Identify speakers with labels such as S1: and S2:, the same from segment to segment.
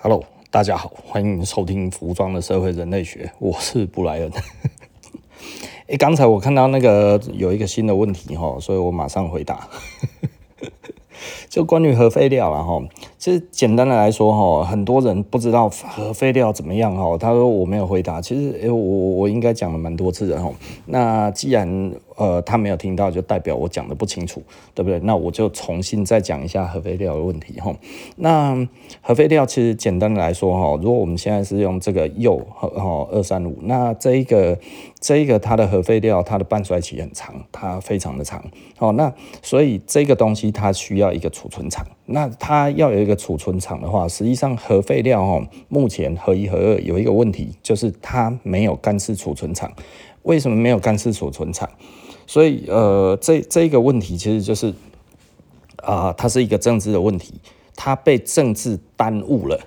S1: Hello，大家好，欢迎收听《服装的社会人类学》，我是布莱恩。哎，刚才我看到那个有一个新的问题哈，所以我马上回答。就关于核废料了哈，其实简单的来说哈，很多人不知道核废料怎么样哈。他说我没有回答，其实诶，我我应该讲了蛮多次的哈。那既然呃，他没有听到，就代表我讲的不清楚，对不对？那我就重新再讲一下核废料的问题哈。那核废料其实简单的来说哈，如果我们现在是用这个铀哈二三五，那这一个这一个它的核废料，它的半衰期很长，它非常的长。好，那所以这个东西它需要一个储存场。那它要有一个储存场的话，实际上核废料哦，目前核一核二有一个问题，就是它没有干式储存场。为什么没有干式储存场？所以，呃，这这一个问题其实就是，啊、它是一个政治的问题，它被政治耽误了。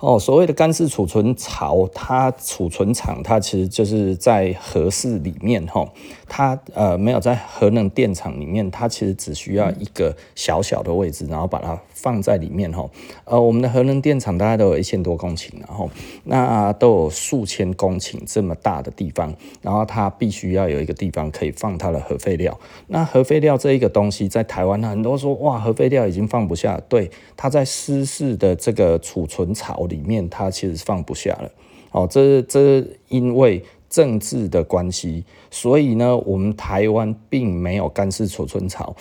S1: 哦，所谓的干式储存槽，它储存场，它其实就是在核室里面，哈，它呃没有在核能电厂里面，它其实只需要一个小小的位置，然后把它放在里面，哈，呃，我们的核能电厂大概都有一千多公顷，然后那都有数千公顷这么大的地方，然后它必须要有一个地方可以放它的核废料。那核废料这一个东西，在台湾很多说，哇，核废料已经放不下，对，它在湿式的这个储存槽里面，它其实放不下了。哦，这这因为政治的关系，所以呢，我们台湾并没有干式储存槽、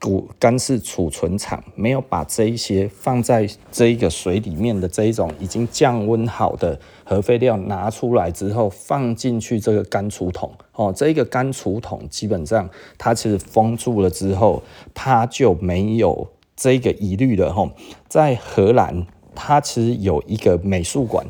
S1: 古干式储存厂，没有把这一些放在这一个水里面的这一种已经降温好的核废料拿出来之后，放进去这个干储桶。哦，这一个干储桶基本上它其实封住了之后，它就没有这个疑虑了。吼，在荷兰。它其实有一个美术馆，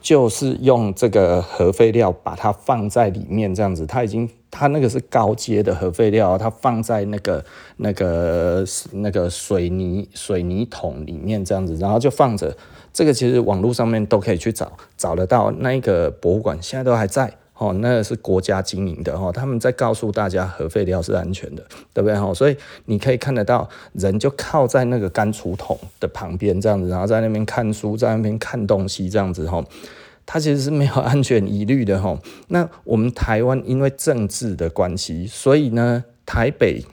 S1: 就是用这个核废料把它放在里面，这样子。它已经，它那个是高阶的核废料，它放在那个那个那个水泥水泥桶里面，这样子，然后就放着。这个其实网络上面都可以去找，找得到。那个博物馆现在都还在。哦，那是国家经营的哦，他们在告诉大家核废料是安全的，对不对哈？所以你可以看得到，人就靠在那个干储桶的旁边这样子，然后在那边看书，在那边看东西这样子哈，它其实是没有安全疑虑的哈。那我们台湾因为政治的关系，所以呢，台北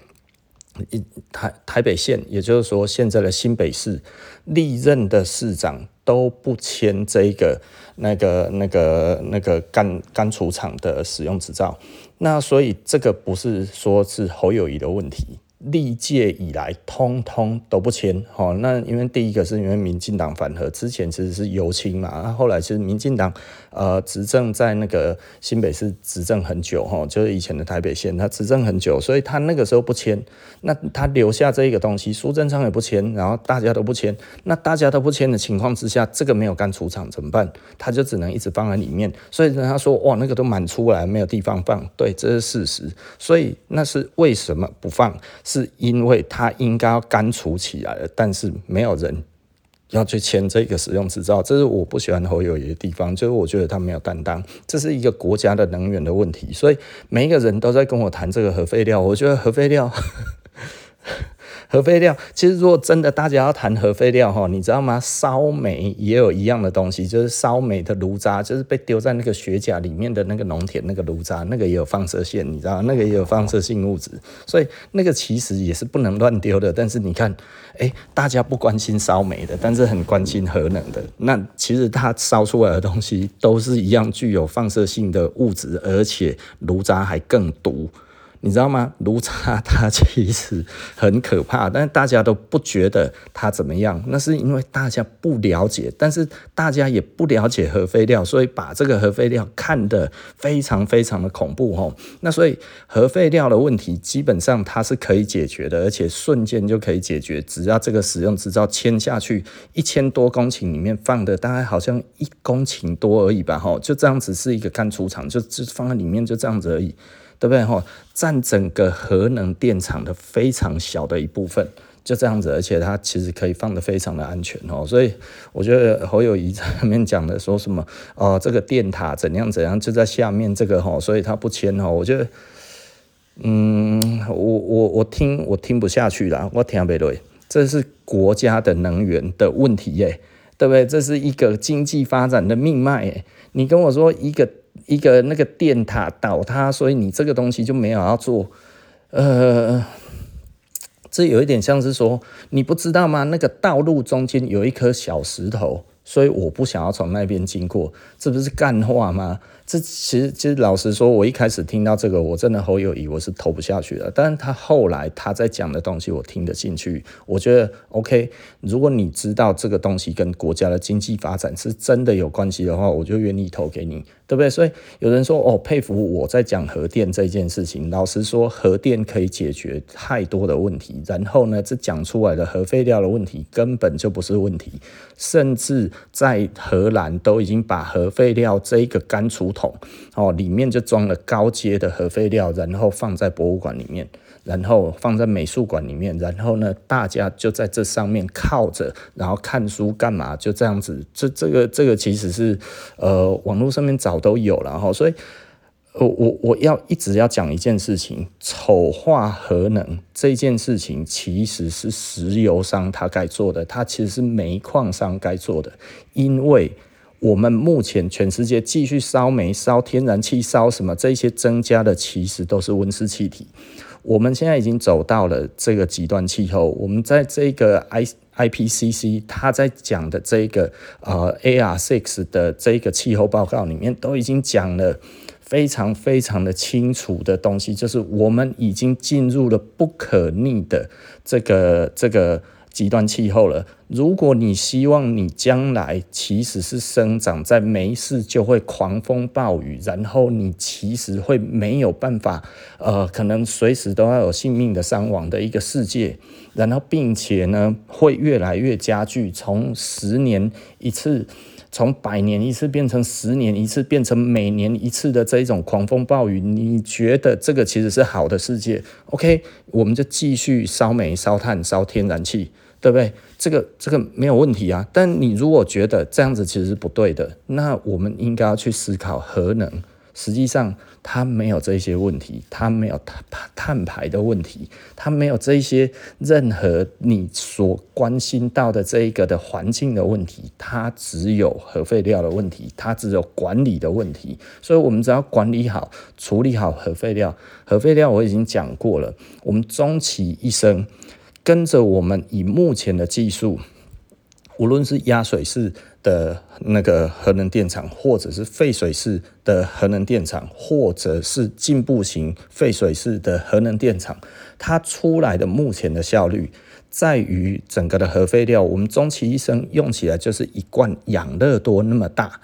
S1: 台台北县，也就是说现在的新北市历任的市长。都不签这个、那个、那个、那个干干储厂的使用执照，那所以这个不是说是侯友谊的问题。历届以来，通通都不签。好，那因为第一个是因为民进党反核，之前其实是游青嘛，那后来其实民进党呃执政在那个新北市执政很久，哈，就是以前的台北县，他执政很久，所以他那个时候不签，那他留下这一个东西，苏贞昌也不签，然后大家都不签，那大家都不签的情况之下，这个没有干储场怎么办？他就只能一直放在里面，所以他说哇，那个都满出来，没有地方放，对，这是事实，所以那是为什么不放？是因为他应该要干储起来了，但是没有人要去签这个使用执照，这是我不喜欢侯友谊的地方，就是我觉得他没有担当，这是一个国家的能源的问题，所以每一个人都在跟我谈这个核废料，我觉得核废料。核废料，其实如果真的大家要谈核废料哈，你知道吗？烧煤也有一样的东西，就是烧煤的炉渣，就是被丢在那个雪甲里面的那个农田那个炉渣，那个也有放射线，你知道，那个也有放射性物质，所以那个其实也是不能乱丢的。但是你看，哎，大家不关心烧煤的，但是很关心核能的，那其实它烧出来的东西都是一样具有放射性的物质，而且炉渣还更毒。你知道吗？炉渣它其实很可怕，但是大家都不觉得它怎么样。那是因为大家不了解，但是大家也不了解核废料，所以把这个核废料看得非常非常的恐怖吼。那所以核废料的问题基本上它是可以解决的，而且瞬间就可以解决。只要这个使用执照签下去，一千多公顷里面放的大概好像一公顷多而已吧，吼，就这样子是一个干储场，就就放在里面就这样子而已。对不对？哈，占整个核能电厂的非常小的一部分，就这样子，而且它其实可以放得非常的安全哦。所以我觉得侯友宜在里面讲的说什么哦，这个电塔怎样怎样，就在下面这个哈，所以他不签哈。我觉得，嗯，我我我听我听不下去了，我听不对，这是国家的能源的问题耶。对不对？这是一个经济发展的命脉耶。你跟我说一个一个那个电塔倒塌，所以你这个东西就没有要做，呃，这有一点像是说，你不知道吗？那个道路中间有一颗小石头，所以我不想要从那边经过，这不是干话吗？这其实，其实老实说，我一开始听到这个，我真的好有疑，我是投不下去的。但是他后来他在讲的东西，我听得进去，我觉得 OK。如果你知道这个东西跟国家的经济发展是真的有关系的话，我就愿意投给你。对不对？所以有人说哦，佩服我在讲核电这件事情。老实说，核电可以解决太多的问题。然后呢，这讲出来的核废料的问题根本就不是问题，甚至在荷兰都已经把核废料这一个干除桶哦，里面就装了高阶的核废料，然后放在博物馆里面。然后放在美术馆里面，然后呢，大家就在这上面靠着，然后看书干嘛？就这样子，这这个这个其实是呃网络上面早都有了哈，所以呃我我要一直要讲一件事情，丑化核能这件事情其实是石油商他该做的，他其实是煤矿商该做的，因为我们目前全世界继续烧煤、烧天然气、烧什么这些增加的，其实都是温室气体。我们现在已经走到了这个极端气候。我们在这个 I IPCC 他在讲的这个呃 A R six 的这个气候报告里面，都已经讲了非常非常的清楚的东西，就是我们已经进入了不可逆的这个这个。极端气候了。如果你希望你将来其实是生长在没事就会狂风暴雨，然后你其实会没有办法，呃，可能随时都要有性命的伤亡的一个世界，然后并且呢会越来越加剧，从十年一次，从百年一次变成十年一次，变成每年一次的这一种狂风暴雨，你觉得这个其实是好的世界？OK，我们就继续烧煤、烧炭、烧天然气。对不对？这个这个没有问题啊。但你如果觉得这样子其实是不对的，那我们应该要去思考核能。实际上它没有这些问题，它没有碳碳排的问题，它没有这些任何你所关心到的这一个的环境的问题，它只有核废料的问题，它只有管理的问题。所以我们只要管理好、处理好核废料。核废料我已经讲过了，我们终其一生。跟着我们以目前的技术，无论是压水式的那个核能电厂，或者是废水式的核能电厂，或者是进步型废水式的核能电厂，它出来的目前的效率，在于整个的核废料，我们终其一生用起来就是一罐养乐多那么大。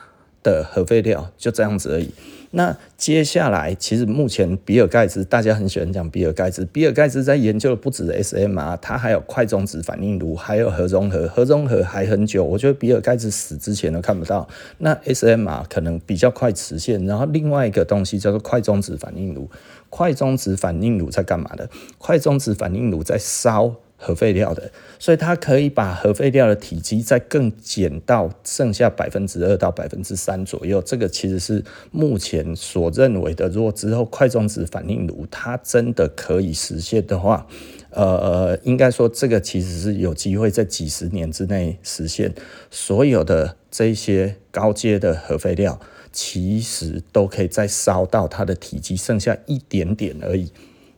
S1: 的核废料，就这样子而已。那接下来，其实目前比尔盖茨，大家很喜欢讲比尔盖茨。比尔盖茨在研究的不止 SMR，他还有快中子反应炉，还有核融合。核融合还很久，我觉得比尔盖茨死之前都看不到。那 SMR 可能比较快实现。然后另外一个东西叫做快中子反应炉。快中子反应炉在干嘛的？快中子反应炉在烧。核废料的，所以它可以把核废料的体积再更减到剩下百分之二到百分之三左右。这个其实是目前所认为的，如果之后快中子反应炉它真的可以实现的话，呃，应该说这个其实是有机会在几十年之内实现。所有的这些高阶的核废料，其实都可以再烧到它的体积剩下一点点而已，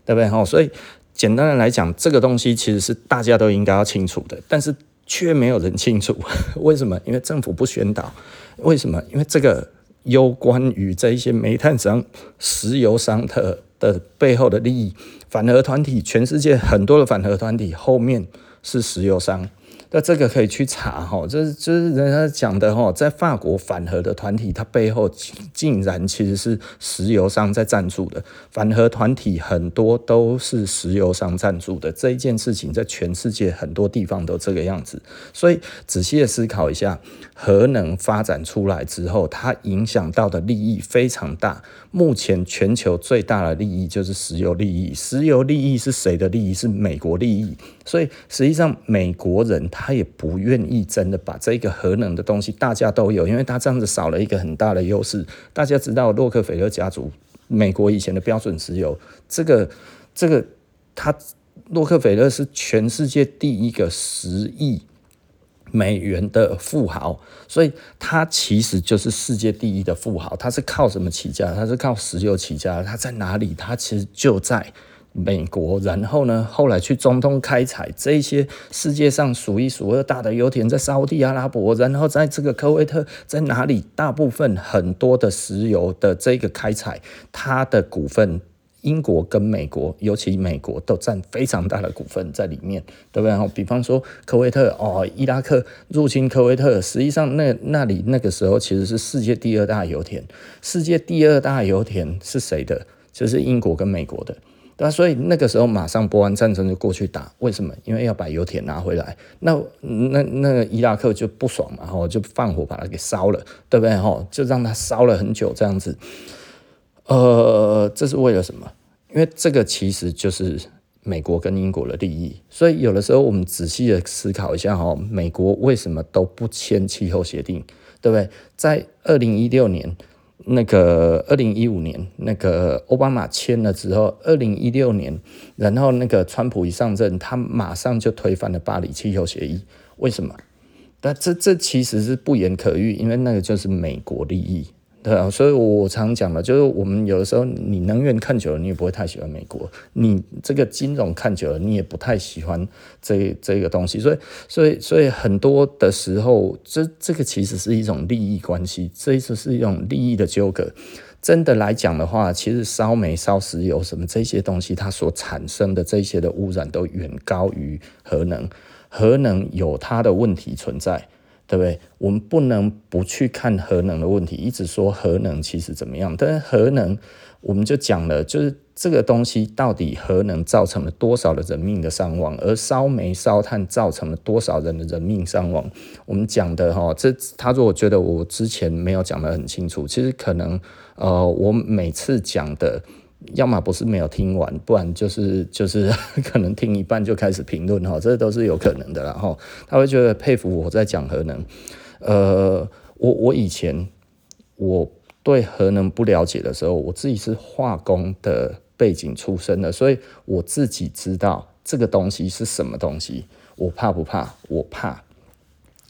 S1: 对不对？所以。简单的来讲，这个东西其实是大家都应该要清楚的，但是却没有人清楚。为什么？因为政府不宣导。为什么？因为这个攸关于这一些煤炭商、石油商的的背后的利益，反核团体，全世界很多的反核团体后面是石油商。那这个可以去查哈，这是就是人家讲的哈，在法国反核的团体，它背后竟然其实是石油商在赞助的。反核团体很多都是石油商赞助的，这一件事情在全世界很多地方都这个样子。所以仔细的思考一下，核能发展出来之后，它影响到的利益非常大。目前全球最大的利益就是石油利益，石油利益是谁的利益？是美国利益。所以实际上美国人他也不愿意真的把这个核能的东西大家都有，因为他这样子少了一个很大的优势。大家知道洛克菲勒家族，美国以前的标准石油，这个这个他洛克菲勒是全世界第一个十亿美元的富豪，所以他其实就是世界第一的富豪。他是靠什么起家？他是靠石油起家。他在哪里？他其实就在美国。然后呢，后来去中东开采这一些世界上数一数二大的。油田，在沙乌地阿拉伯，然后在这个科威特，在哪里？大部分很多的。石油的。这个开采，他的。股份。英国跟美国，尤其美国都占非常大的。股份在里面，对不对？比方说科威特哦，伊拉克入侵科威特，实际上那那里那个时候其实是世界第二大油田。世界第二大油田是谁的？就是英国跟美国的，对吧？所以那个时候马上波湾战争就过去打，为什么？因为要把油田拿回来。那那那个伊拉克就不爽嘛，然后就放火把它给烧了，对不对？哈，就让它烧了很久这样子。呃，这是为了什么？因为这个其实就是美国跟英国的利益，所以有的时候我们仔细的思考一下哈，美国为什么都不签气候协定，对不对？在二零一六年，那个二零一五年，那个奥巴马签了之后，二零一六年，然后那个川普一上任，他马上就推翻了巴黎气候协议，为什么？但这这其实是不言可喻，因为那个就是美国利益。对啊，所以我常讲的，就是我们有的时候，你能源看久了，你也不会太喜欢美国；你这个金融看久了，你也不太喜欢这这个东西。所以，所以，所以很多的时候，这这个其实是一种利益关系，这一次是一种利益的纠葛。真的来讲的话，其实烧煤、烧石油什么这些东西，它所产生的这些的污染都远高于核能。核能有它的问题存在。对不对？我们不能不去看核能的问题，一直说核能其实怎么样？但是核能，我们就讲了，就是这个东西到底核能造成了多少的人命的伤亡，而烧煤烧炭造成了多少人的人命伤亡？我们讲的哈，这他说我觉得我之前没有讲得很清楚，其实可能呃，我每次讲的。要么不是没有听完，不然就是 就是可能听一半就开始评论哈，这都是有可能的啦哈。他会觉得佩服我在讲核能，呃，我我以前我对核能不了解的时候，我自己是化工的背景出身的，所以我自己知道这个东西是什么东西。我怕不怕？我怕，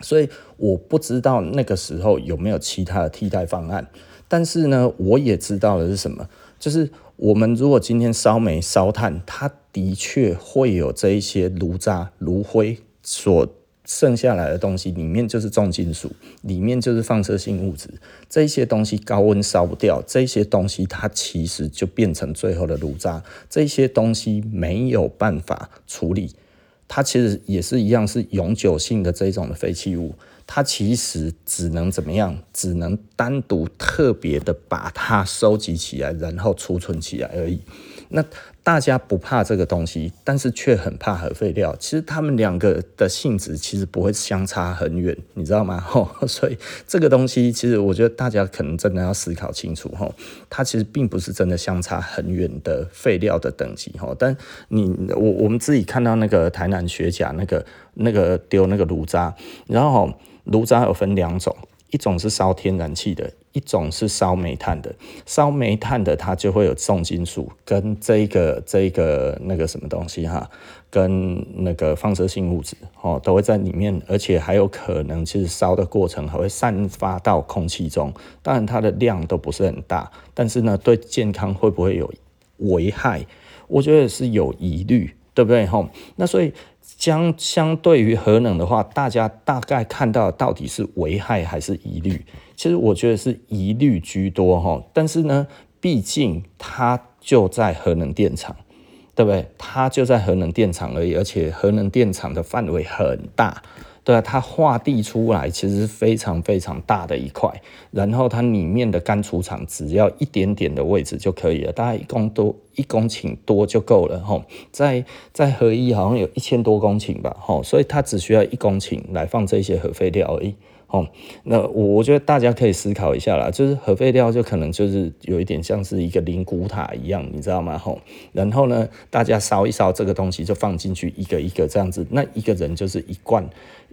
S1: 所以我不知道那个时候有没有其他的替代方案。但是呢，我也知道的是什么，就是。我们如果今天烧煤烧炭，它的确会有这一些炉渣、炉灰所剩下来的东西，里面就是重金属，里面就是放射性物质。这些东西高温烧不掉，这些东西它其实就变成最后的炉渣。这些东西没有办法处理，它其实也是一样，是永久性的这种的废弃物。它其实只能怎么样？只能单独特别的把它收集起来，然后储存起来而已。那大家不怕这个东西，但是却很怕核废料。其实它们两个的性质其实不会相差很远，你知道吗？吼，所以这个东西其实我觉得大家可能真的要思考清楚。吼，它其实并不是真的相差很远的废料的等级。吼，但你我我们自己看到那个台南学甲那个那个丢那个炉渣，然后。炉渣有分两种，一种是烧天然气的，一种是烧煤炭的。烧煤炭的它就会有重金属跟这个这个那个什么东西哈，跟那个放射性物质哦都会在里面，而且还有可能其实烧的过程还会散发到空气中。当然它的量都不是很大，但是呢对健康会不会有危害？我觉得是有疑虑，对不对哈？那所以。将相对于核能的话，大家大概看到到底是危害还是疑虑？其实我觉得是疑虑居多哈。但是呢，毕竟它就在核能电厂，对不对？它就在核能电厂而已，而且核能电厂的范围很大。对啊，它划地出来其实是非常非常大的一块，然后它里面的干储场只要一点点的位置就可以了，大概一公多一公顷多就够了哈。在在合一好像有一千多公顷吧，哈，所以它只需要一公顷来放这些核废料而已。哦，那我我觉得大家可以思考一下啦，就是核废料就可能就是有一点像是一个灵骨塔一样，你知道吗？吼，然后呢，大家烧一烧这个东西就放进去，一个一个这样子，那一个人就是一罐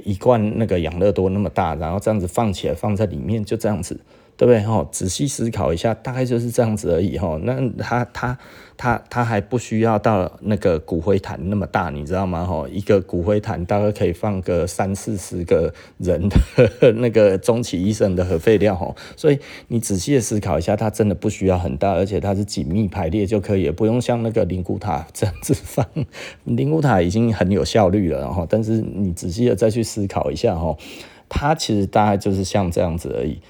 S1: 一罐那个养乐多那么大，然后这样子放起来放在里面就这样子，对不对？哈，仔细思考一下，大概就是这样子而已。哈，那他他他他还不需要到那个骨灰坛那么大，你知道吗？哈，一个骨灰坛大概可以放个三四十个人的 那个终其一生的核废料。哈，所以你仔细的思考一下，它真的不需要很大，而且它是紧密排列就可以，不用像那个灵骨塔这样子放。灵骨塔已经很有效率了，哈，但是你仔细的再去思考一下，哈，它其实大概就是像这样子而已。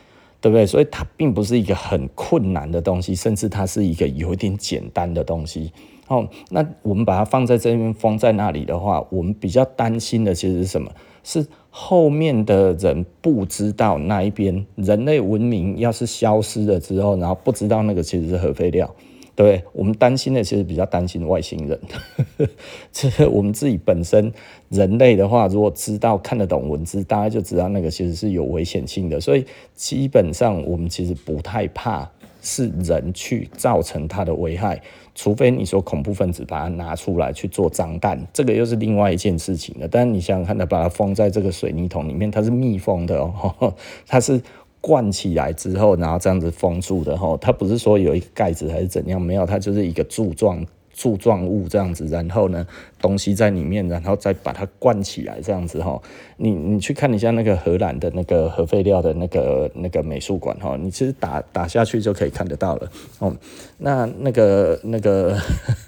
S1: 对不对？所以它并不是一个很困难的东西，甚至它是一个有点简单的东西。哦，那我们把它放在这边，封在那里的话，我们比较担心的其实是什么？是后面的人不知道那一边人类文明要是消失了之后，然后不知道那个其实是核废料。对，我们担心的其实比较担心外星人，这我们自己本身人类的话，如果知道看得懂文字，大家就知道那个其实是有危险性的，所以基本上我们其实不太怕是人去造成它的危害，除非你说恐怖分子把它拿出来去做脏弹，这个又是另外一件事情了。但是你想想看，它把它封在这个水泥桶里面，它是密封的哦，它是。灌起来之后，然后这样子封住的哈，它不是说有一个盖子还是怎样，没有，它就是一个柱状柱状物这样子，然后呢，东西在里面，然后再把它灌起来这样子哈。你你去看一下那个荷兰的那个核废料的那个那个美术馆哈，你其实打打下去就可以看得到了哦。那那个那个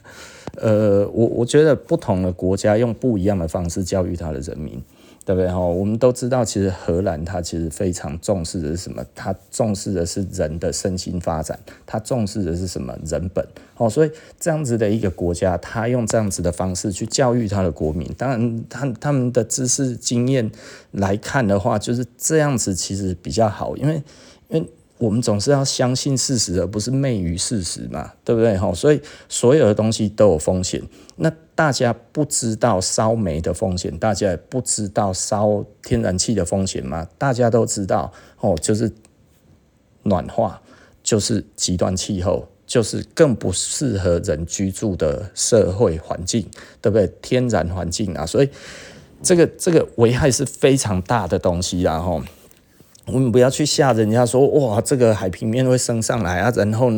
S1: 呃，我我觉得不同的国家用不一样的方式教育他的人民。对不对？我们都知道，其实荷兰它其实非常重视的是什么？它重视的是人的身心发展，它重视的是什么？人本。哦，所以这样子的一个国家，它用这样子的方式去教育它的国民，当然，他他们的知识经验来看的话，就是这样子其实比较好，因为因为。我们总是要相信事实，而不是昧于事实嘛，对不对？哈，所以所有的东西都有风险。那大家不知道烧煤的风险，大家也不知道烧天然气的风险吗？大家都知道，哦，就是暖化，就是极端气候，就是更不适合人居住的社会环境，对不对？天然环境啊，所以这个这个危害是非常大的东西啊，哈。我们不要去吓人家说，哇，这个海平面会升上来啊，然后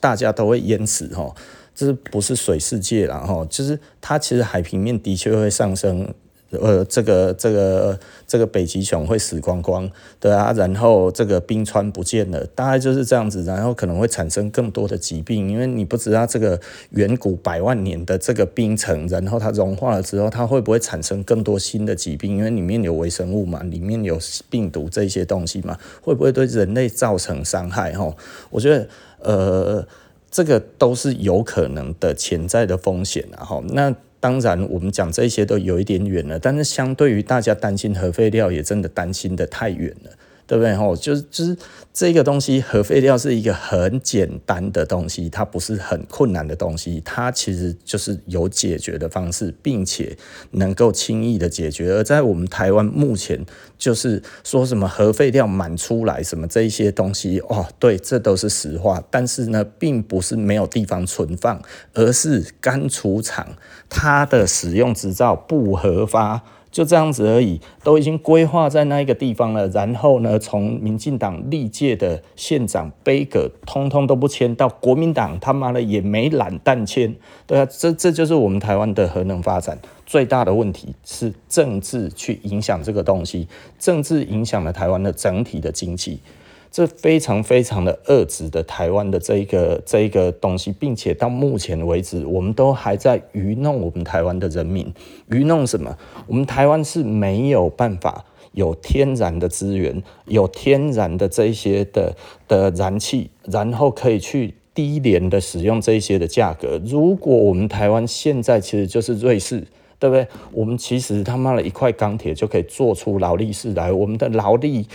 S1: 大家都会淹死哈，这不是水世界了哈？就是它其实海平面的确会上升。呃，这个这个这个北极熊会死光光，对啊，然后这个冰川不见了，大概就是这样子，然后可能会产生更多的疾病，因为你不知道这个远古百万年的这个冰层，然后它融化了之后，它会不会产生更多新的疾病？因为里面有微生物嘛，里面有病毒这些东西嘛，会不会对人类造成伤害？哈，我觉得呃，这个都是有可能的潜在的风险，然后那。当然，我们讲这些都有一点远了，但是相对于大家担心核废料，也真的担心的太远了。对不对？吼，就是就是这个东西，核废料是一个很简单的东西，它不是很困难的东西，它其实就是有解决的方式，并且能够轻易的解决。而在我们台湾目前，就是说什么核废料满出来，什么这一些东西，哦，对，这都是实话。但是呢，并不是没有地方存放，而是干储厂它的使用执照不合法。就这样子而已，都已经规划在那一个地方了。然后呢，从民进党历届的县长杯葛，通通都不签，到国民党他妈的也没懒蛋签。对啊，这这就是我们台湾的核能发展最大的问题，是政治去影响这个东西，政治影响了台湾的整体的经济。这非常非常的恶质的台湾的这一个这一个东西，并且到目前为止，我们都还在愚弄我们台湾的人民。愚弄什么？我们台湾是没有办法有天然的资源，有天然的这些的的燃气，然后可以去低廉的使用这些的价格。如果我们台湾现在其实就是瑞士，对不对？我们其实他妈的一块钢铁就可以做出劳力士来，我们的劳力。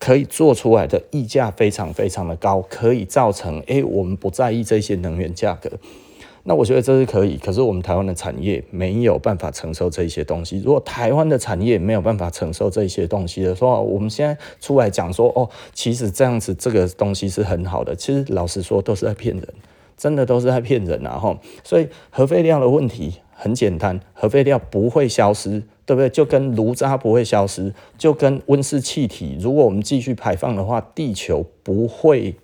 S1: 可以做出来的溢价非常非常的高，可以造成诶，我们不在意这些能源价格。那我觉得这是可以，可是我们台湾的产业没有办法承受这些东西。如果台湾的产业没有办法承受这些东西的时候，我们现在出来讲说哦，其实这样子这个东西是很好的，其实老实说都是在骗人，真的都是在骗人啊！哈，所以核废料的问题很简单，核废料不会消失。对不对？就跟炉渣不会消失，就跟温室气体，如果我们继续排放的话，地球不会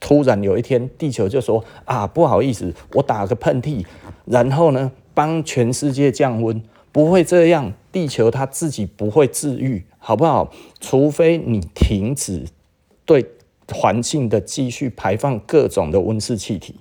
S1: 突然有一天，地球就说啊，不好意思，我打个喷嚏，然后呢，帮全世界降温，不会这样，地球它自己不会治愈，好不好？除非你停止对环境的继续排放各种的温室气体。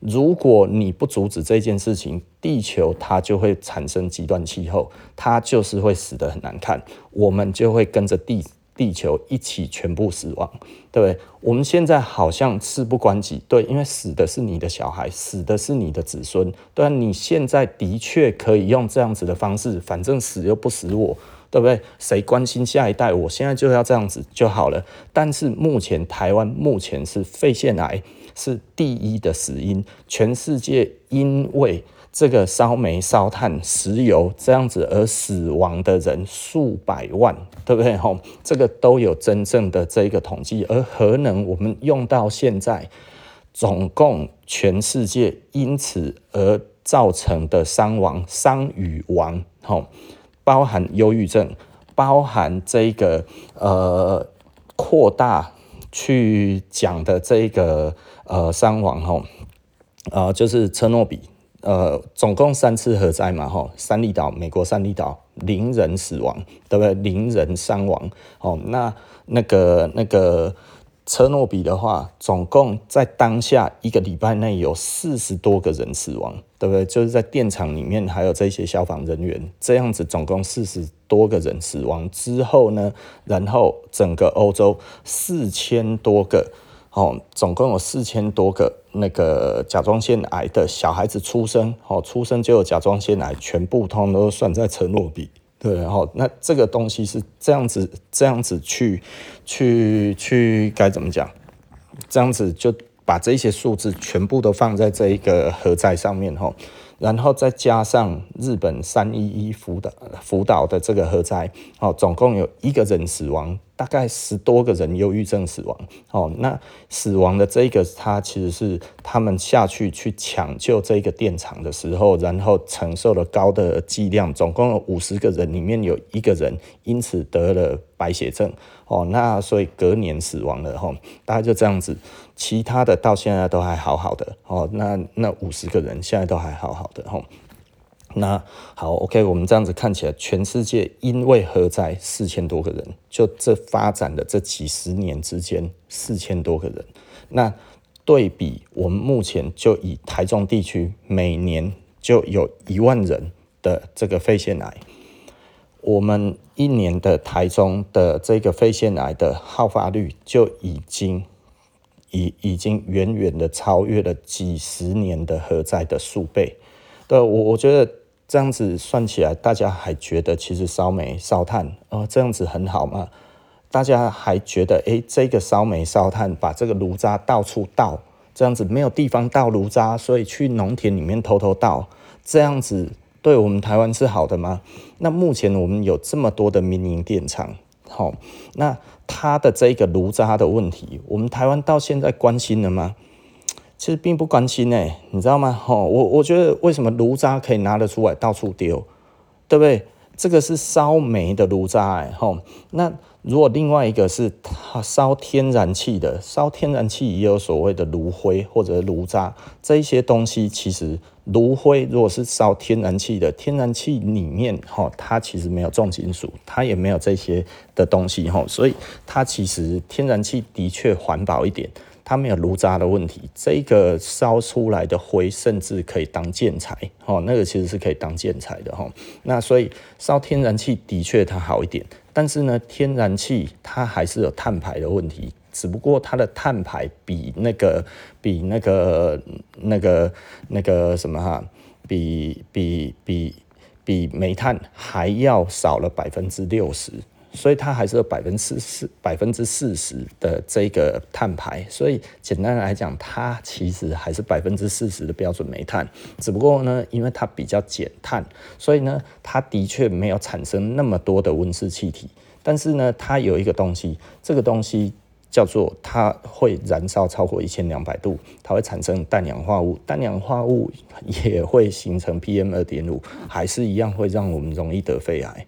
S1: 如果你不阻止这件事情，地球它就会产生极端气候，它就是会死得很难看，我们就会跟着地地球一起全部死亡，对不对？我们现在好像事不关己，对，因为死的是你的小孩，死的是你的子孙，对，你现在的确可以用这样子的方式，反正死又不死我，对不对？谁关心下一代？我现在就要这样子就好了。但是目前台湾目前是肺腺癌。是第一的死因，全世界因为这个烧煤、烧炭、石油这样子而死亡的人数百万，对不对？吼，这个都有真正的这一个统计。而核能我们用到现在，总共全世界因此而造成的伤亡，伤与亡，吼，包含忧郁症，包含这个呃扩大去讲的这个。呃，伤亡吼，呃，就是车诺比，呃，总共三次核灾嘛吼，三利岛，美国三利岛零人死亡，对不对？零人伤亡，哦，那那个那个车诺比的话，总共在当下一个礼拜内有四十多个人死亡，对不对？就是在电厂里面还有这些消防人员，这样子总共四十多个人死亡之后呢，然后整个欧洲四千多个。哦，总共有四千多个那个甲状腺癌的小孩子出生，哦，出生就有甲状腺癌，全部通都算在承诺比，对，然后那这个东西是这样子，这样子去去去该怎么讲？这样子就把这些数字全部都放在这一个核灾上面，吼。然后再加上日本三一一福岛福岛的这个核灾，哦，总共有一个人死亡，大概十多个人忧郁症死亡。哦，那死亡的这个，他其实是他们下去去抢救这个电厂的时候，然后承受了高的剂量，总共有五十个人，里面有一个人因此得了白血症。哦，那所以隔年死亡了。吼，大概就这样子。其他的到现在都还好好的哦，那那五十个人现在都还好好的吼。那好，OK，我们这样子看起来，全世界因为核灾四千多个人，就这发展的这几十年之间四千多个人。那对比我们目前就以台中地区每年就有一万人的这个肺腺癌，我们一年的台中的这个肺腺癌的好发率就已经。已已经远远的超越了几十年的核灾的数倍，对，我我觉得这样子算起来，大家还觉得其实烧煤烧炭哦这样子很好吗？大家还觉得诶，这个烧煤烧炭把这个炉渣到处倒，这样子没有地方倒炉渣，所以去农田里面偷偷倒，这样子对我们台湾是好的吗？那目前我们有这么多的民营电厂。好，那它的这个炉渣的问题，我们台湾到现在关心了吗？其实并不关心呢，你知道吗？吼，我我觉得为什么炉渣可以拿得出来到处丢，对不对？这个是烧煤的炉渣，哎，吼，那。如果另外一个是它烧天然气的，烧天然气也有所谓的炉灰或者炉渣，这一些东西其实炉灰如果是烧天然气的，天然气里面哈，它其实没有重金属，它也没有这些的东西哈，所以它其实天然气的确环保一点。它没有炉渣的问题，这个烧出来的灰甚至可以当建材，哦，那个其实是可以当建材的哈。那所以烧天然气的确它好一点，但是呢，天然气它还是有碳排的问题，只不过它的碳排比那个比那个那个那个什么哈，比比比比煤炭还要少了百分之六十。所以它还是有百分之四百分之四十的这个碳排，所以简单来讲，它其实还是百分之四十的标准煤炭。只不过呢，因为它比较减碳，所以呢，它的确没有产生那么多的温室气体。但是呢，它有一个东西，这个东西叫做它会燃烧超过一千两百度，它会产生氮氧化物，氮氧化物 也会形成 PM 二点五，还是一样会让我们容易得肺癌。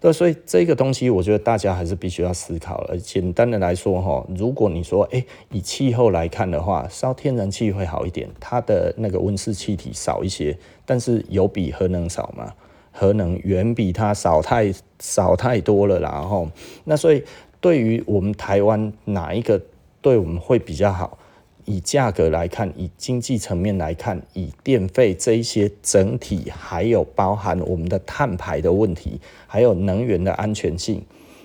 S1: 对，所以这个东西我觉得大家还是必须要思考了。简单的来说哈，如果你说哎，以气候来看的话，烧天然气会好一点，它的那个温室气体少一些，但是有比核能少吗？核能远比它少太少太多了啦。然后那所以对于我们台湾哪一个对我们会比较好？以价格来看，以经济层面来看，以电费这一些整体，还有包含我们的碳排的问题，还有能源的安全性，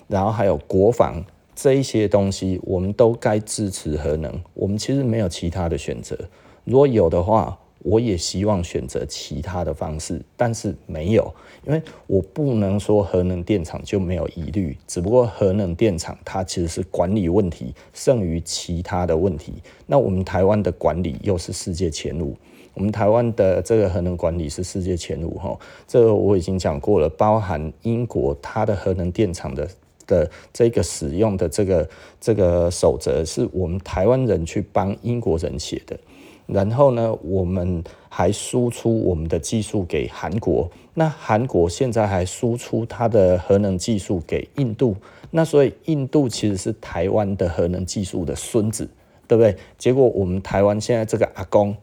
S1: 然后还有国防这一些东西，我们都该支持核能。我们其实没有其他的选择，如果有的话。我也希望选择其他的方式，但是没有，因为我不能说核能电厂就没有疑虑，只不过核能电厂它其实是管理问题胜于其他的问题。那我们台湾的管理又是世界前五，我们台湾的这个核能管理是世界前五哈，这个我已经讲过了，包含英国它的核能电厂的的这个使用的这个这个守则是我们台湾人去帮英国人写的。然后呢，我们还输出我们的技术给韩国，那韩国现在还输出它的核能技术给印度，那所以印度其实是台湾的核能技术的孙子，对不对？结果我们台湾现在这个阿公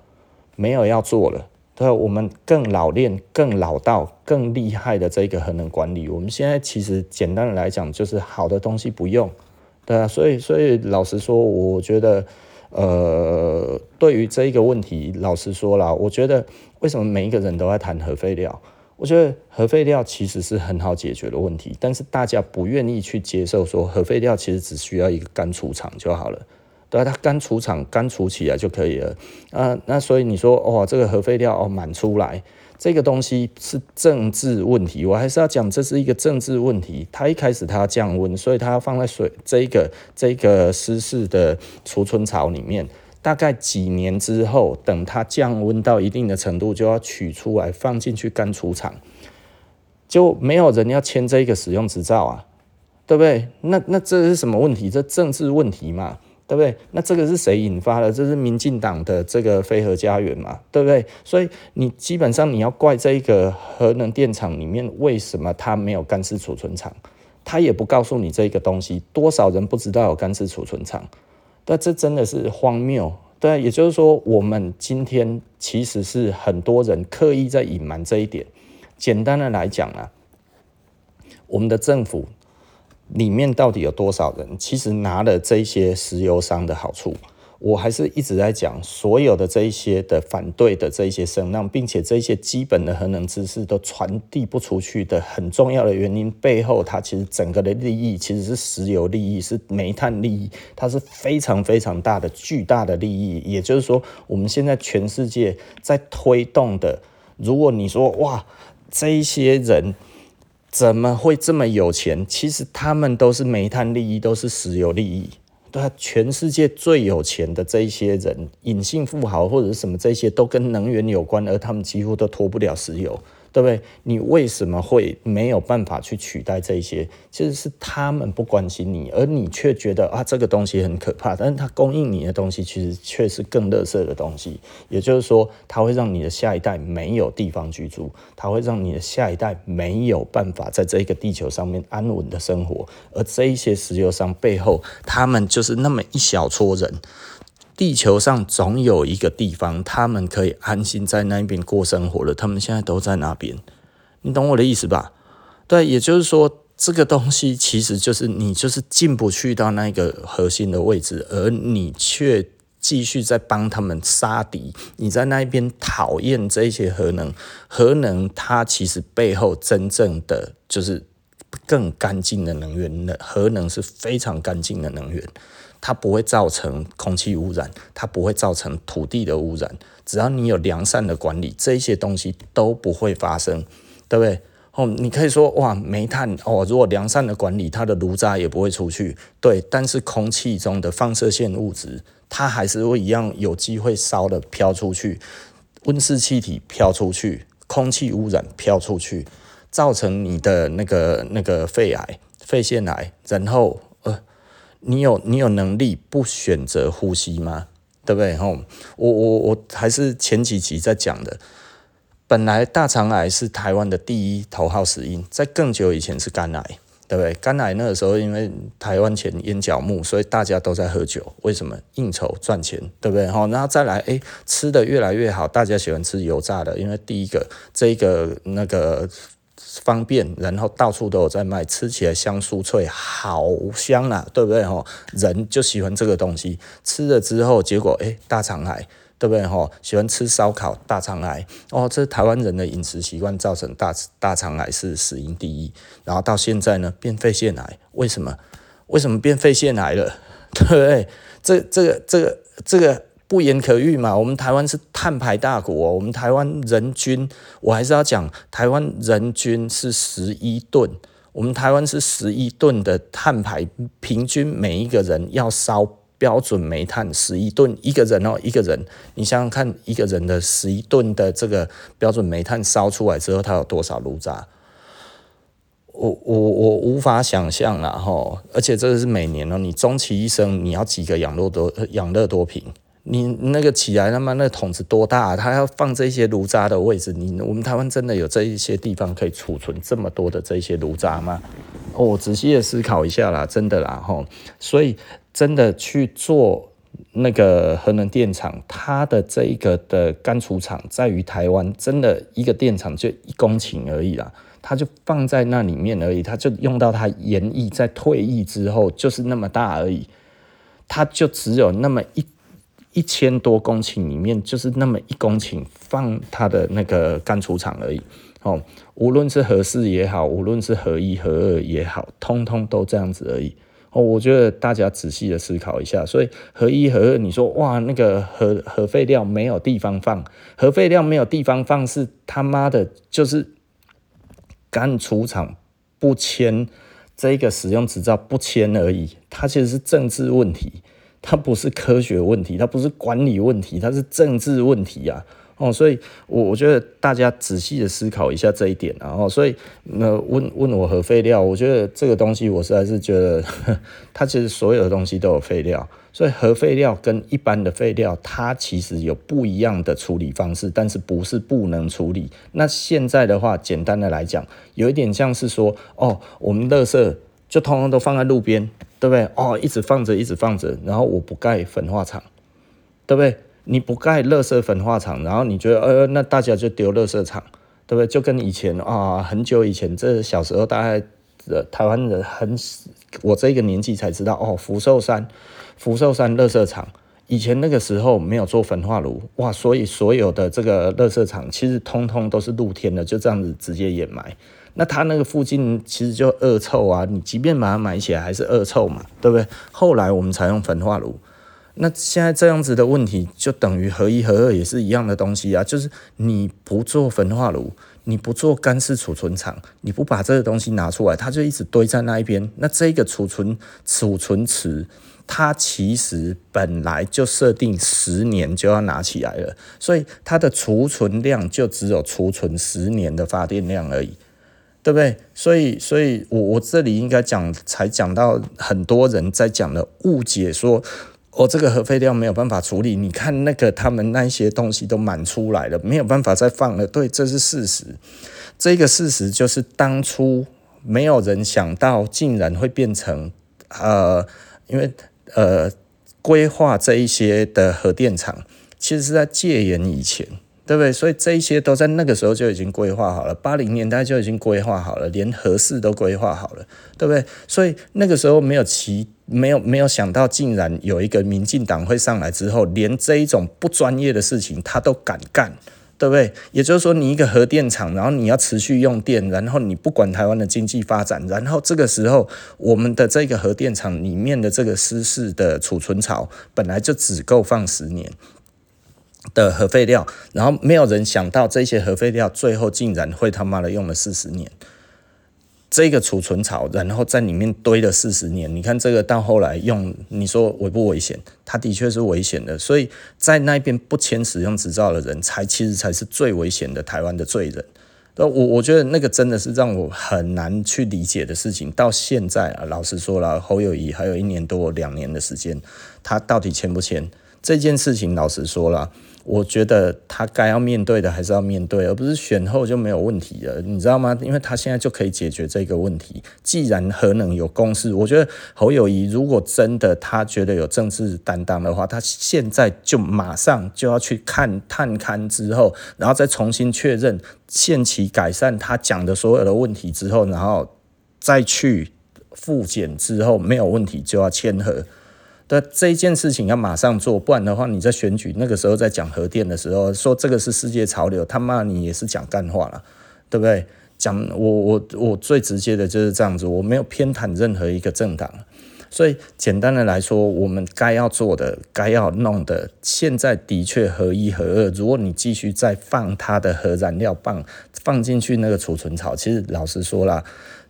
S1: 没有要做了，对，我们更老练、更老道、更厉害的这个核能管理，我们现在其实简单的来讲就是好的东西不用，对啊，所以所以老实说，我觉得。呃，对于这一个问题，老实说了，我觉得为什么每一个人都在谈核废料？我觉得核废料其实是很好解决的问题，但是大家不愿意去接受说核废料其实只需要一个干储厂就好了，对啊，它干储厂干储起来就可以了啊。那所以你说哇，这个核废料哦满出来。这个东西是政治问题，我还是要讲，这是一个政治问题。它一开始它降温，所以它放在水这个这个湿式的储存槽里面。大概几年之后，等它降温到一定的程度，就要取出来放进去干储场。就没有人要签这个使用执照啊，对不对？那那这是什么问题？这政治问题嘛。对不对？那这个是谁引发的？这是民进党的这个非核家园嘛？对不对？所以你基本上你要怪这一个核能电厂里面为什么它没有干式储存厂？它也不告诉你这个东西，多少人不知道有干式储存厂？但这真的是荒谬。对，也就是说，我们今天其实是很多人刻意在隐瞒这一点。简单的来讲啊，我们的政府。里面到底有多少人？其实拿了这些石油商的好处，我还是一直在讲，所有的这一些的反对的这一些声浪，并且这一些基本的核能知识都传递不出去的很重要的原因，背后它其实整个的利益其实是石油利益，是煤炭利益，它是非常非常大的巨大的利益。也就是说，我们现在全世界在推动的，如果你说哇，这一些人。怎么会这么有钱？其实他们都是煤炭利益，都是石油利益。对啊，全世界最有钱的这一些人，隐性富豪或者什么，这些都跟能源有关，而他们几乎都脱不了石油。对不对？你为什么会没有办法去取代这些？其实是他们不关心你，而你却觉得啊，这个东西很可怕。但是它供应你的东西，其实却是更垃圾的东西。也就是说，它会让你的下一代没有地方居住，它会让你的下一代没有办法在这个地球上面安稳的生活。而这一些石油商背后，他们就是那么一小撮人。地球上总有一个地方，他们可以安心在那边过生活了。他们现在都在那边，你懂我的意思吧？对，也就是说，这个东西其实就是你就是进不去到那个核心的位置，而你却继续在帮他们杀敌。你在那边讨厌这些核能，核能它其实背后真正的就是更干净的能源，核能是非常干净的能源。它不会造成空气污染，它不会造成土地的污染。只要你有良善的管理，这些东西都不会发生，对不对？哦，你可以说哇，煤炭哦，如果良善的管理，它的炉渣也不会出去，对。但是空气中的放射线物质，它还是会一样有机会烧的飘出去，温室气体飘出去，空气污染飘出去，造成你的那个那个肺癌、肺腺癌，然后。你有你有能力不选择呼吸吗？对不对？吼，我我我还是前几集在讲的，本来大肠癌是台湾的第一头号死因，在更久以前是肝癌。对不对？肝癌那个时候，因为台湾前烟角木，所以大家都在喝酒。为什么？应酬赚钱，对不对？吼，然后再来，哎，吃的越来越好，大家喜欢吃油炸的，因为第一个这个那个方便，然后到处都有在卖，吃起来香酥脆，好香啊，对不对？哈，人就喜欢这个东西，吃了之后，结果哎，大肠癌。对不对？吼，喜欢吃烧烤，大肠癌哦，这是台湾人的饮食习惯造成大大肠癌是死因第一。然后到现在呢，变肺腺癌，为什么？为什么变肺腺癌了？对不对？这这个这个这个不言可喻嘛。我们台湾是碳排大国，我们台湾人均，我还是要讲，台湾人均是十一吨，我们台湾是十一吨的碳排，平均每一个人要烧。标准煤炭十一吨一个人哦，一个人，你想想看，一个人的十一吨的这个标准煤炭烧出来之后，它有多少炉渣？我我我无法想象啊！哈，而且这个是每年哦，你终其一生你要几个养乐多养乐多瓶？你那个起来他妈那桶子多大？它要放这些炉渣的位置，你我们台湾真的有这一些地方可以储存这么多的这些炉渣吗？哦，仔细的思考一下啦，真的啦，哈，所以。真的去做那个核能电厂，它的这一个的干储厂在于台湾，真的一个电厂就一公顷而已啦，它就放在那里面而已，它就用到它延役在退役之后就是那么大而已，它就只有那么一一千多公顷里面就是那么一公顷放它的那个干储厂而已，哦，无论是核四也好，无论是核一核二也好，通通都这样子而已。哦，我觉得大家仔细的思考一下，所以核一核二，你说哇，那个核核废料没有地方放，核废料没有地方放是他妈的，就是干储厂不签这个使用执照不签而已，它其实是政治问题，它不是科学问题，它不是管理问题，它是政治问题啊。哦，所以，我我觉得大家仔细的思考一下这一点，然后，所以，那问问我核废料，我觉得这个东西，我实在是觉得，它其实所有的东西都有废料，所以核废料跟一般的废料，它其实有不一样的处理方式，但是不是不能处理。那现在的话，简单的来讲，有一点像是说，哦，我们垃圾就通通都放在路边，对不对？哦，一直放着，一直放着，然后我不盖焚化厂，对不对？你不盖垃圾焚化厂，然后你觉得呃，那大家就丢垃圾场，对不对？就跟以前啊，很久以前，这小时候大概，台湾人很，我这个年纪才知道哦，福寿山，福寿山垃圾场，以前那个时候没有做焚化炉，哇，所以所有的这个垃圾场其实通通都是露天的，就这样子直接掩埋。那它那个附近其实就恶臭啊，你即便把它埋起来还是恶臭嘛，对不对？后来我们才用焚化炉。那现在这样子的问题，就等于合一合二也是一样的东西啊，就是你不做焚化炉，你不做干式储存厂，你不把这个东西拿出来，它就一直堆在那一边。那这个储存储存池，它其实本来就设定十年就要拿起来了，所以它的储存量就只有储存十年的发电量而已，对不对？所以，所以我我这里应该讲，才讲到很多人在讲的误解说。哦，这个核废料没有办法处理。你看那个他们那些东西都满出来了，没有办法再放了。对，这是事实。这个事实就是当初没有人想到，竟然会变成呃，因为呃，规划这一些的核电厂，其实是在戒严以前。对不对？所以这一些都在那个时候就已经规划好了，八零年代就已经规划好了，连核四都规划好了，对不对？所以那个时候没有其没有没有想到，竟然有一个民进党会上来之后，连这一种不专业的事情他都敢干，对不对？也就是说，你一个核电厂，然后你要持续用电，然后你不管台湾的经济发展，然后这个时候我们的这个核电厂里面的这个湿式的储存槽本来就只够放十年。的核废料，然后没有人想到这些核废料最后竟然会他妈的用了四十年，这个储存槽，然后在里面堆了四十年，你看这个到后来用，你说危不危险？它的确是危险的，所以在那边不签使用执照的人才其实才是最危险的台湾的罪人。那我我觉得那个真的是让我很难去理解的事情。到现在啊，老实说了，侯友谊还有一年多两年的时间，他到底签不签这件事情？老实说了。我觉得他该要面对的还是要面对，而不是选后就没有问题了，你知道吗？因为他现在就可以解决这个问题。既然核能有共识，我觉得侯友谊如果真的他觉得有政治担当的话，他现在就马上就要去看探勘之后，然后再重新确认限期改善他讲的所有的问题之后，然后再去复检之后没有问题就要签核。那这一件事情要马上做，不然的话，你在选举那个时候在讲核电的时候，说这个是世界潮流，他骂你也是讲干话了，对不对？讲我我我最直接的就是这样子，我没有偏袒任何一个政党，所以简单的来说，我们该要做的、该要弄的，现在的确核一核二，如果你继续再放它的核燃料棒放进去那个储存槽，其实老实说啦，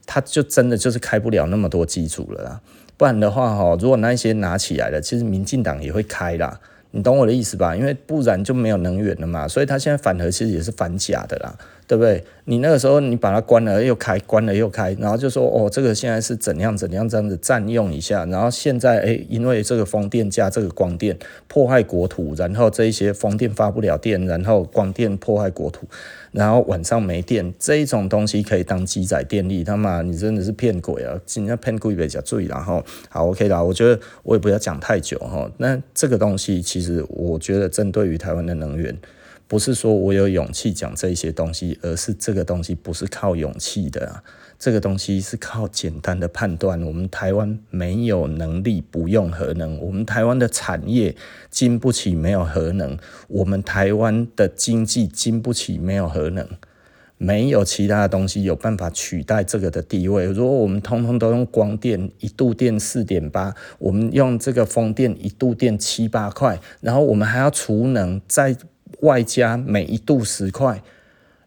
S1: 它就真的就是开不了那么多机组了啦。不然的话，哈，如果那些拿起来了，其实民进党也会开啦，你懂我的意思吧？因为不然就没有能源了嘛，所以他现在反核其实也是反假的啦。对不对？你那个时候你把它关了又开，关了又开，然后就说哦，这个现在是怎样怎样这样子占用一下，然后现在诶，因为这个风电加这个光电破坏国土，然后这一些风电发不了电，然后光电破坏国土，然后晚上没电，这一种东西可以当机载电力，他妈你真的是骗鬼啊！今天骗鬼比较注意，然后好 OK 啦，我觉得我也不要讲太久哈。那这个东西其实我觉得针对于台湾的能源。不是说我有勇气讲这些东西，而是这个东西不是靠勇气的，这个东西是靠简单的判断。我们台湾没有能力不用核能，我们台湾的产业经不起没有核能，我们台湾的经济经不起没有核能，没有其他的东西有办法取代这个的地位。如果我们通通都用光电，一度电四点八，我们用这个风电一度电七八块，然后我们还要储能再。外加每一度十块，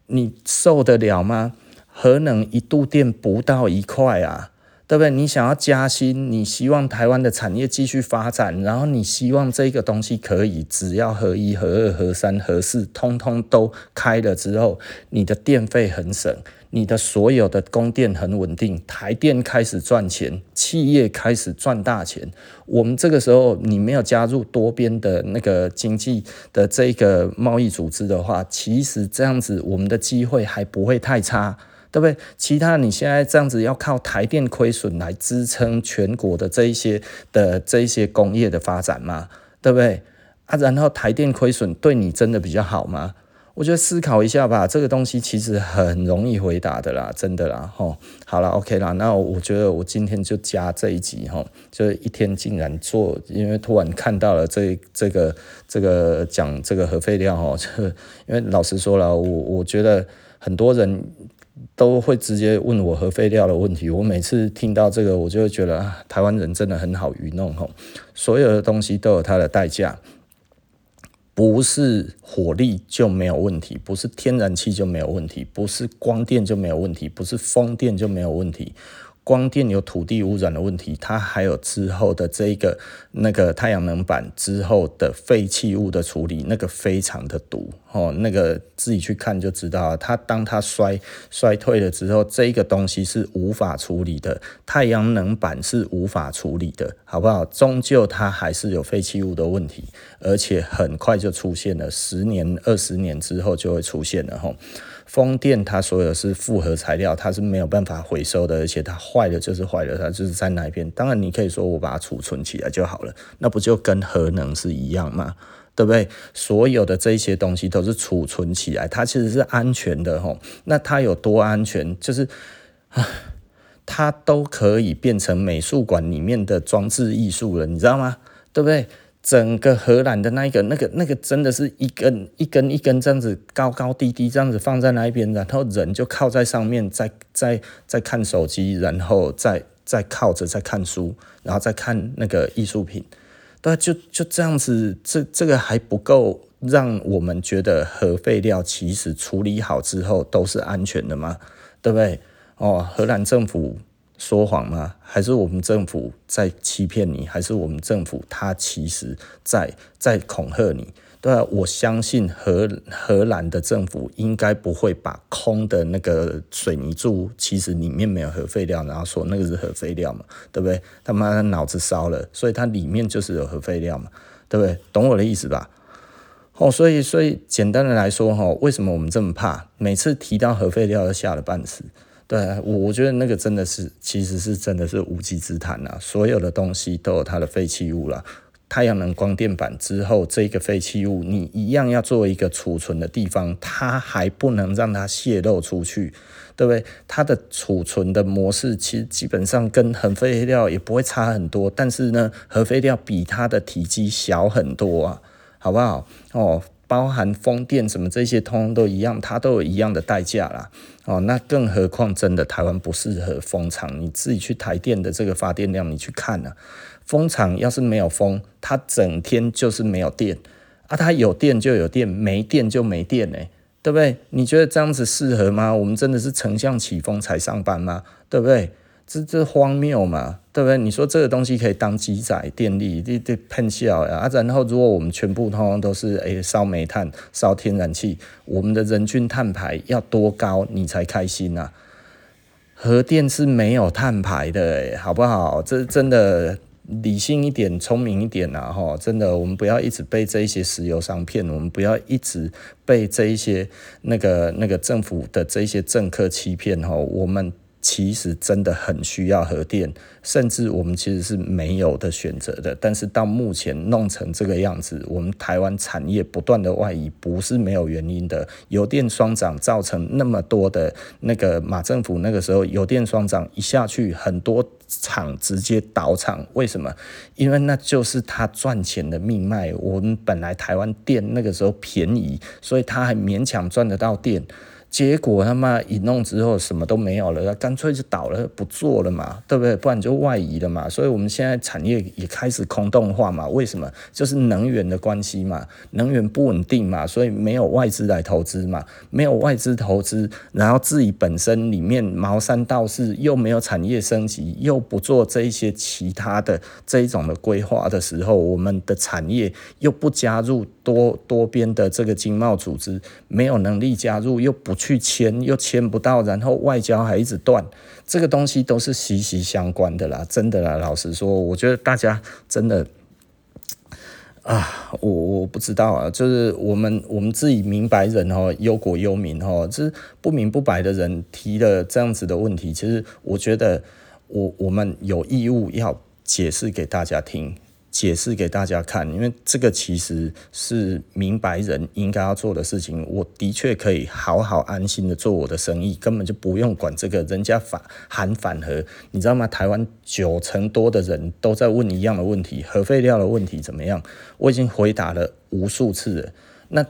S1: 你受得了吗？核能一度电不到一块啊，对不对？你想要加薪，你希望台湾的产业继续发展，然后你希望这个东西可以，只要核一、核二、核三、核四通通都开了之后，你的电费很省。你的所有的供电很稳定，台电开始赚钱，企业开始赚大钱。我们这个时候你没有加入多边的那个经济的这个贸易组织的话，其实这样子我们的机会还不会太差，对不对？其他你现在这样子要靠台电亏损来支撑全国的这一些的这一些工业的发展吗？对不对？啊，然后台电亏损对你真的比较好吗？我觉得思考一下吧，这个东西其实很容易回答的啦，真的啦，吼，好了，OK 啦，那我觉得我今天就加这一集，吼，就是一天竟然做，因为突然看到了这这个这个讲这个核废料，吼，这 因为老实说了，我我觉得很多人都会直接问我核废料的问题，我每次听到这个，我就会觉得啊，台湾人真的很好愚弄，吼，所有的东西都有它的代价。不是火力就没有问题，不是天然气就没有问题，不是光电就没有问题，不是风电就没有问题。光电有土地污染的问题，它还有之后的这一个那个太阳能板之后的废弃物的处理，那个非常的毒哦，那个自己去看就知道了。它当它衰衰退了之后，这个东西是无法处理的，太阳能板是无法处理的，好不好？终究它还是有废弃物的问题，而且很快就出现了，十年、二十年之后就会出现了吼。风电它所有是复合材料，它是没有办法回收的，而且它坏了就是坏了，它就是在那边。当然，你可以说我把它储存起来就好了，那不就跟核能是一样吗？对不对？所有的这些东西都是储存起来，它其实是安全的吼。那它有多安全？就是啊，它都可以变成美术馆里面的装置艺术了，你知道吗？对不对？整个荷兰的那一个、那个、那个，真的是一根一根一根这样子高高低低这样子放在那一边，然后人就靠在上面，在在在看手机，然后再再靠着在看书，然后再看那个艺术品，对，就就这样子，这这个还不够让我们觉得核废料其实处理好之后都是安全的吗？对不对？哦，荷兰政府。说谎吗？还是我们政府在欺骗你？还是我们政府他其实在在恐吓你？对啊，我相信荷荷兰的政府应该不会把空的那个水泥柱，其实里面没有核废料，然后说那个是核废料嘛，对不对？他妈的脑子烧了，所以它里面就是有核废料嘛，对不对？懂我的意思吧？哦，所以所以简单的来说哈，为什么我们这么怕？每次提到核废料，都吓得半死。对，我我觉得那个真的是，其实是真的是无稽之谈啊。所有的东西都有它的废弃物了。太阳能光电板之后，这个废弃物你一样要做一个储存的地方，它还不能让它泄漏出去，对不对？它的储存的模式其实基本上跟核废料也不会差很多，但是呢，核废料比它的体积小很多啊。好不好？哦，包含风电什么这些，通通都一样，它都有一样的代价啦。哦，那更何况真的台湾不适合风场，你自己去台电的这个发电量，你去看啊，风场要是没有风，它整天就是没有电啊，它有电就有电，没电就没电呢，对不对？你觉得这样子适合吗？我们真的是丞相起风才上班吗？对不对？这这荒谬嘛，对不对？你说这个东西可以当机载电力，这这喷笑呀啊！然后如果我们全部通通都是诶烧煤炭、烧天然气，我们的人均碳排要多高你才开心啊？核电是没有碳排的，好不好？这真的理性一点、聪明一点啊！哈，真的，我们不要一直被这一些石油商骗，我们不要一直被这一些那个那个政府的这一些政客欺骗哈，我们。其实真的很需要核电，甚至我们其实是没有的选择的。但是到目前弄成这个样子，我们台湾产业不断的外移，不是没有原因的。油电双涨造成那么多的那个马政府那个时候油电双涨一下去，很多厂直接倒厂。为什么？因为那就是他赚钱的命脉。我们本来台湾电那个时候便宜，所以他还勉强赚得到电。结果他妈一弄之后什么都没有了，干脆就倒了，不做了嘛，对不对？不然就外移了嘛。所以我们现在产业也开始空洞化嘛。为什么？就是能源的关系嘛，能源不稳定嘛，所以没有外资来投资嘛，没有外资投资，然后自己本身里面毛山道士，又没有产业升级，又不做这一些其他的这一种的规划的时候，我们的产业又不加入多多边的这个经贸组织，没有能力加入，又不。去签又签不到，然后外交还一直断，这个东西都是息息相关的啦，真的啦。老实说，我觉得大家真的啊，我我不知道啊，就是我们我们自己明白人哦，忧国忧民哦，就是不明不白的人提了这样子的问题，其实我觉得我我们有义务要解释给大家听。解释给大家看，因为这个其实是明白人应该要做的事情。我的确可以好好安心的做我的生意，根本就不用管这个。人家反喊反核，你知道吗？台湾九成多的人都在问一样的问题：核废料的问题怎么样？我已经回答了无数次了。那。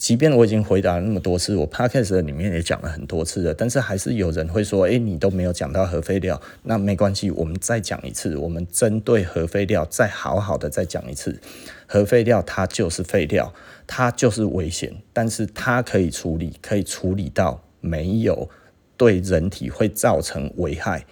S1: 即便我已经回答了那么多次，我 podcast 里面也讲了很多次了，但是还是有人会说，诶，你都没有讲到核废料，那没关系，我们再讲一次，我们针对核废料再好好的再讲一次。核废料它就是废料，它就是危险，但是它可以处理，可以处理到没有对人体会造成危害，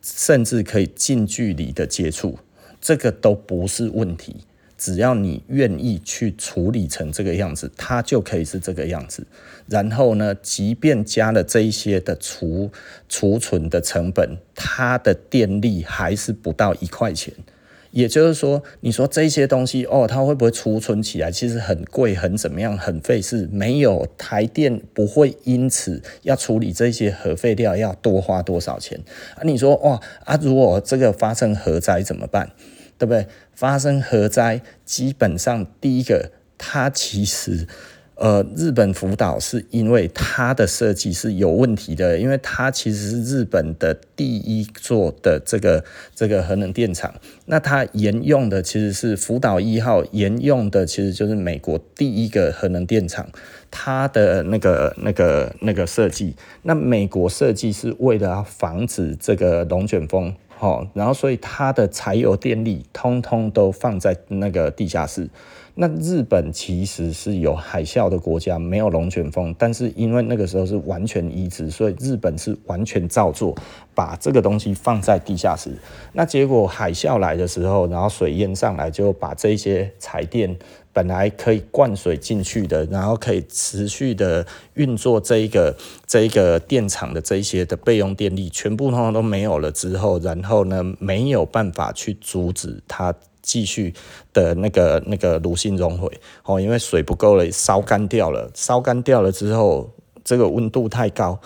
S1: 甚至可以近距离的接触，这个都不是问题。只要你愿意去处理成这个样子，它就可以是这个样子。然后呢，即便加了这一些的储储存的成本，它的电力还是不到一块钱。也就是说，你说这些东西哦，它会不会储存起来？其实很贵，很怎么样，很费事。没有台电不会因此要处理这些核废料要多花多少钱啊？你说哇啊，如果这个发生核灾怎么办？对不对？发生核灾，基本上第一个，它其实，呃，日本福岛是因为它的设计是有问题的，因为它其实是日本的第一座的这个这个核能电厂，那它沿用的其实是福岛一号，沿用的其实就是美国第一个核能电厂，它的那个那个那个设计，那美国设计是为了防止这个龙卷风。好，然后所以它的柴油电力通通都放在那个地下室。那日本其实是有海啸的国家，没有龙卷风，但是因为那个时候是完全移植，所以日本是完全照做，把这个东西放在地下室。那结果海啸来的时候，然后水淹上来，就把这些柴电。本来可以灌水进去的，然后可以持续的运作这一个这一个电厂的这一些的备用电力，全部通通都没有了之后，然后呢，没有办法去阻止它继续的那个那个炉心熔毁哦，因为水不够了，烧干掉了，烧干掉了之后，这个温度太高。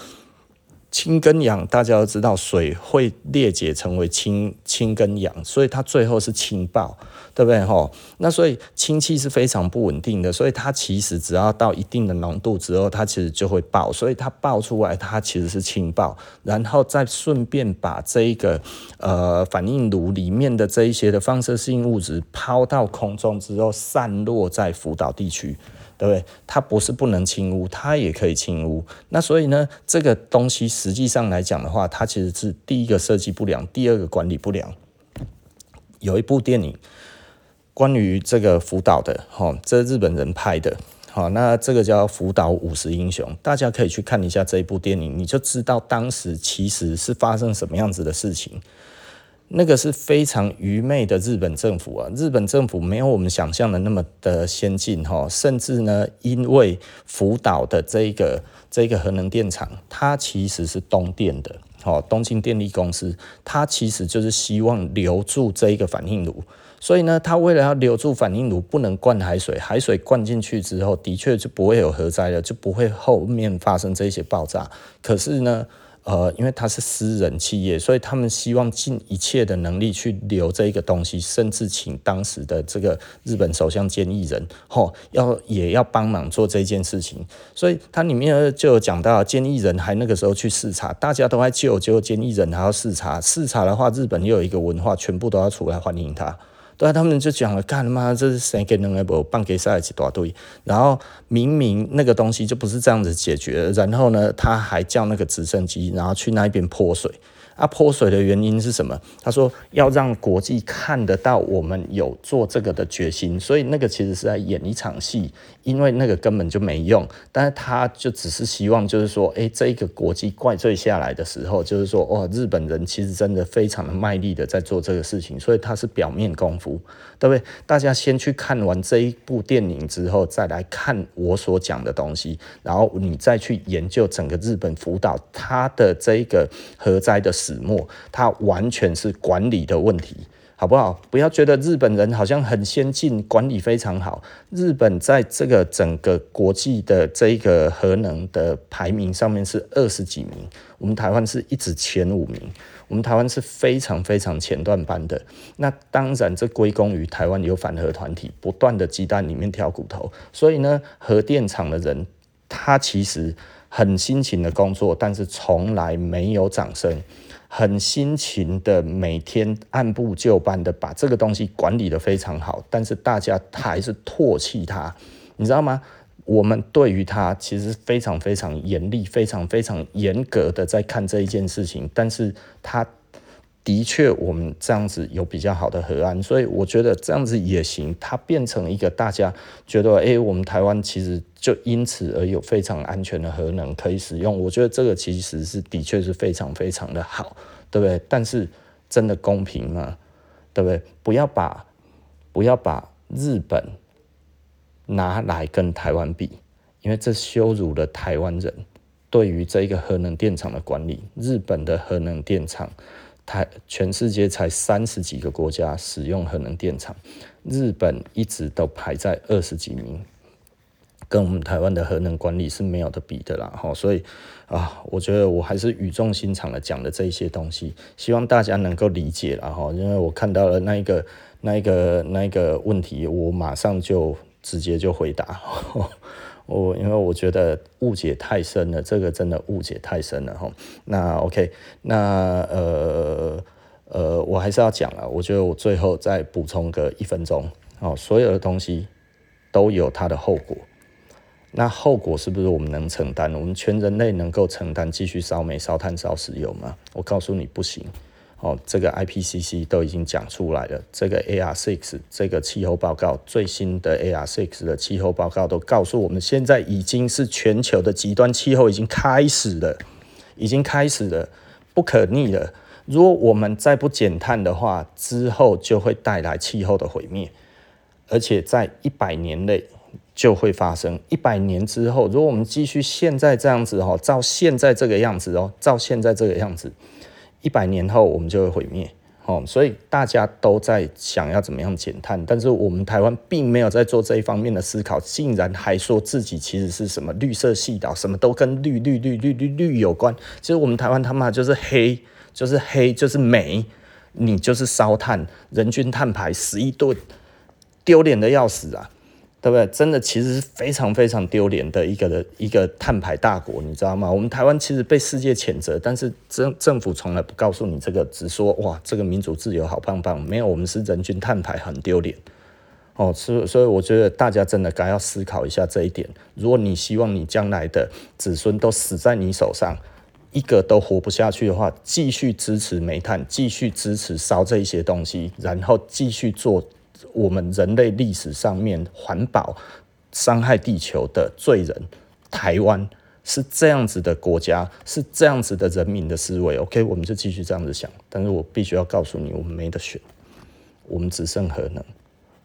S1: 氢跟氧，大家都知道，水会裂解成为氢氢跟氧，所以它最后是氢爆，对不对？吼，那所以氢气是非常不稳定的，所以它其实只要到一定的浓度之后，它其实就会爆，所以它爆出来，它其实是氢爆，然后再顺便把这一个呃反应炉里面的这一些的放射性物质抛到空中之后，散落在福岛地区。对不对？它不是不能清污，它也可以清污。那所以呢，这个东西实际上来讲的话，它其实是第一个设计不良，第二个管理不良。有一部电影关于这个福岛的，哈，这是日本人拍的，好，那这个叫《福岛五十英雄》，大家可以去看一下这一部电影，你就知道当时其实是发生什么样子的事情。那个是非常愚昧的日本政府啊！日本政府没有我们想象的那么的先进哈，甚至呢，因为福岛的这一个这个核能电厂，它其实是东电的，哦，东京电力公司，它其实就是希望留住这一个反应炉，所以呢，它为了要留住反应炉，不能灌海水，海水灌进去之后，的确就不会有核灾了，就不会后面发生这些爆炸。可是呢，呃，因为他是私人企业，所以他们希望尽一切的能力去留这一个东西，甚至请当时的这个日本首相菅义人，吼，要也要帮忙做这件事情。所以它里面就有讲到，菅义人还那个时候去视察，大家都在救，结果菅义人还要视察，视察的话，日本又有一个文化，全部都要出来欢迎他。对，他们就讲了，干嘛这是谁给能个办给赛一大堆，然后明明那个东西就不是这样子解决，然后呢，他还叫那个直升机，然后去那边泼水。他，泼水的原因是什么？他说要让国际看得到我们有做这个的决心，所以那个其实是在演一场戏，因为那个根本就没用。但是他就只是希望，就是说，哎、这个国际怪罪下来的时候，就是说，哇，日本人其实真的非常的卖力的在做这个事情，所以他是表面功夫，对不对？大家先去看完这一部电影之后，再来看我所讲的东西，然后你再去研究整个日本福岛它的这个核灾的。始末，它完全是管理的问题，好不好？不要觉得日本人好像很先进，管理非常好。日本在这个整个国际的这个核能的排名上面是二十几名，我们台湾是一直前五名，我们台湾是非常非常前段班的。那当然，这归功于台湾有反核团体不断的鸡蛋里面挑骨头，所以呢，核电厂的人他其实很辛勤的工作，但是从来没有掌声。很辛勤的，每天按部就班的把这个东西管理得非常好，但是大家还是唾弃他，你知道吗？我们对于他其实非常非常严厉、非常非常严格的在看这一件事情，但是他。的确，我们这样子有比较好的核安，所以我觉得这样子也行。它变成一个大家觉得，哎、我们台湾其实就因此而有非常安全的核能可以使用。我觉得这个其实是的确是非常非常的好，对不对？但是真的公平吗？对不对？不要把不要把日本拿来跟台湾比，因为这羞辱了台湾人对于这个核能电厂的管理。日本的核能电厂。台全世界才三十几个国家使用核能电厂，日本一直都排在二十几名，跟我们台湾的核能管理是没有得比的啦。哈，所以啊，我觉得我还是语重心长的讲的这一些东西，希望大家能够理解了哈。因为我看到了那一个、那一个、那一个问题，我马上就直接就回答。我因为我觉得误解太深了，这个真的误解太深了哈。那 OK，那呃呃，我还是要讲了。我觉得我最后再补充个一分钟哦。所有的东西都有它的后果，那后果是不是我们能承担？我们全人类能够承担继续烧煤、烧炭、烧石油吗？我告诉你，不行。哦，这个 IPCC 都已经讲出来了。这个 AR6 这个气候报告最新的 AR6 的气候报告都告诉我们，现在已经是全球的极端气候已经开始了，已经开始了，不可逆了。如果我们再不减碳的话，之后就会带来气候的毁灭。而且在一百年内就会发生。一百年之后，如果我们继续现在这样子哦，照现在这个样子哦，照现在这个样子，一百年后我们就会毁灭。哦，所以大家都在想要怎么样减碳，但是我们台湾并没有在做这一方面的思考，竟然还说自己其实是什么绿色系岛，什么都跟绿绿绿绿绿绿有关。其实我们台湾他妈就是黑，就是黑，就是煤，你就是烧炭，人均碳排十一吨，丢脸的要死啊！对不对？真的，其实是非常非常丢脸的一个的一个碳排大国，你知道吗？我们台湾其实被世界谴责，但是政政府从来不告诉你这个，只说哇，这个民主自由好棒棒。没有，我们是人均碳排很丢脸。哦，所所以我觉得大家真的该要思考一下这一点。如果你希望你将来的子孙都死在你手上，一个都活不下去的话，继续支持煤炭，继续支持烧这一些东西，然后继续做。我们人类历史上面环保伤害地球的罪人，台湾是这样子的国家，是这样子的人民的思维。OK，我们就继续这样子想。但是我必须要告诉你，我们没得选，我们只剩核能。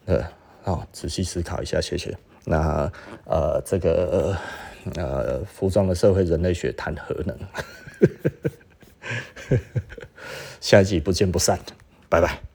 S1: 呃，好，仔细思考一下，谢谢。那呃，这个呃，服装的社会人类学谈核能，下一集不见不散，拜拜。